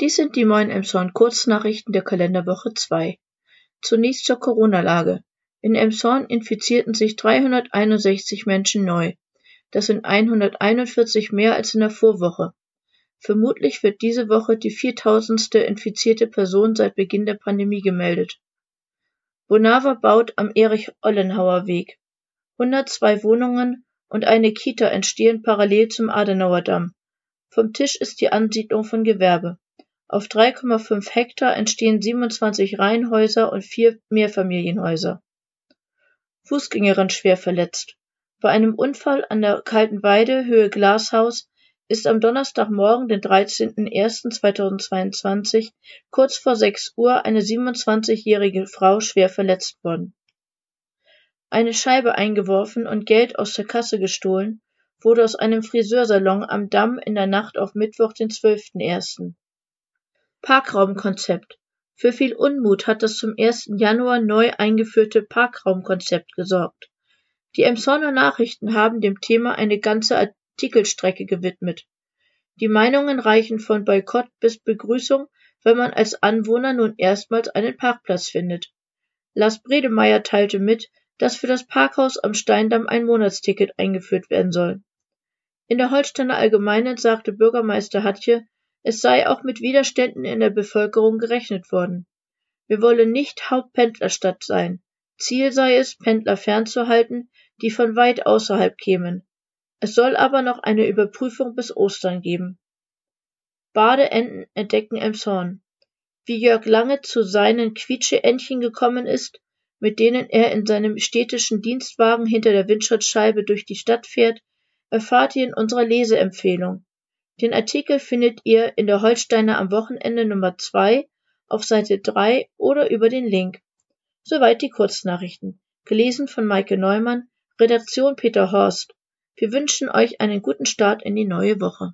Dies sind die neuen Emshorn Kurznachrichten der Kalenderwoche 2. Zunächst zur Corona-Lage. In Emshorn infizierten sich 361 Menschen neu. Das sind 141 mehr als in der Vorwoche. Vermutlich wird diese Woche die viertausendste infizierte Person seit Beginn der Pandemie gemeldet. Bonava baut am Erich-Ollenhauer-Weg. 102 Wohnungen und eine Kita entstehen parallel zum Adenauer Damm. Vom Tisch ist die Ansiedlung von Gewerbe. Auf 3,5 Hektar entstehen 27 Reihenhäuser und vier Mehrfamilienhäuser. Fußgängerin schwer verletzt. Bei einem Unfall an der Kalten Weide Höhe Glashaus ist am Donnerstagmorgen, den 13.01.2022, kurz vor 6 Uhr eine 27-jährige Frau schwer verletzt worden. Eine Scheibe eingeworfen und Geld aus der Kasse gestohlen wurde aus einem Friseursalon am Damm in der Nacht auf Mittwoch, den 12.01. Parkraumkonzept. Für viel Unmut hat das zum 1. Januar neu eingeführte Parkraumkonzept gesorgt. Die Emsonner Nachrichten haben dem Thema eine ganze Artikelstrecke gewidmet. Die Meinungen reichen von Boykott bis Begrüßung, wenn man als Anwohner nun erstmals einen Parkplatz findet. Lars Bredemeier teilte mit, dass für das Parkhaus am Steindamm ein Monatsticket eingeführt werden soll. In der Holsteiner Allgemeinen sagte Bürgermeister Hatje, es sei auch mit Widerständen in der Bevölkerung gerechnet worden. Wir wollen nicht Hauptpendlerstadt sein. Ziel sei es, Pendler fernzuhalten, die von weit außerhalb kämen. Es soll aber noch eine Überprüfung bis Ostern geben. Badeenten entdecken Emshorn. Wie Jörg Lange zu seinen Quietscheentchen gekommen ist, mit denen er in seinem städtischen Dienstwagen hinter der Windschutzscheibe durch die Stadt fährt, erfahrt ihr in unserer Leseempfehlung. Den Artikel findet ihr in der Holsteiner am Wochenende Nummer 2 auf Seite 3 oder über den Link. Soweit die Kurznachrichten. Gelesen von Maike Neumann, Redaktion Peter Horst. Wir wünschen euch einen guten Start in die neue Woche.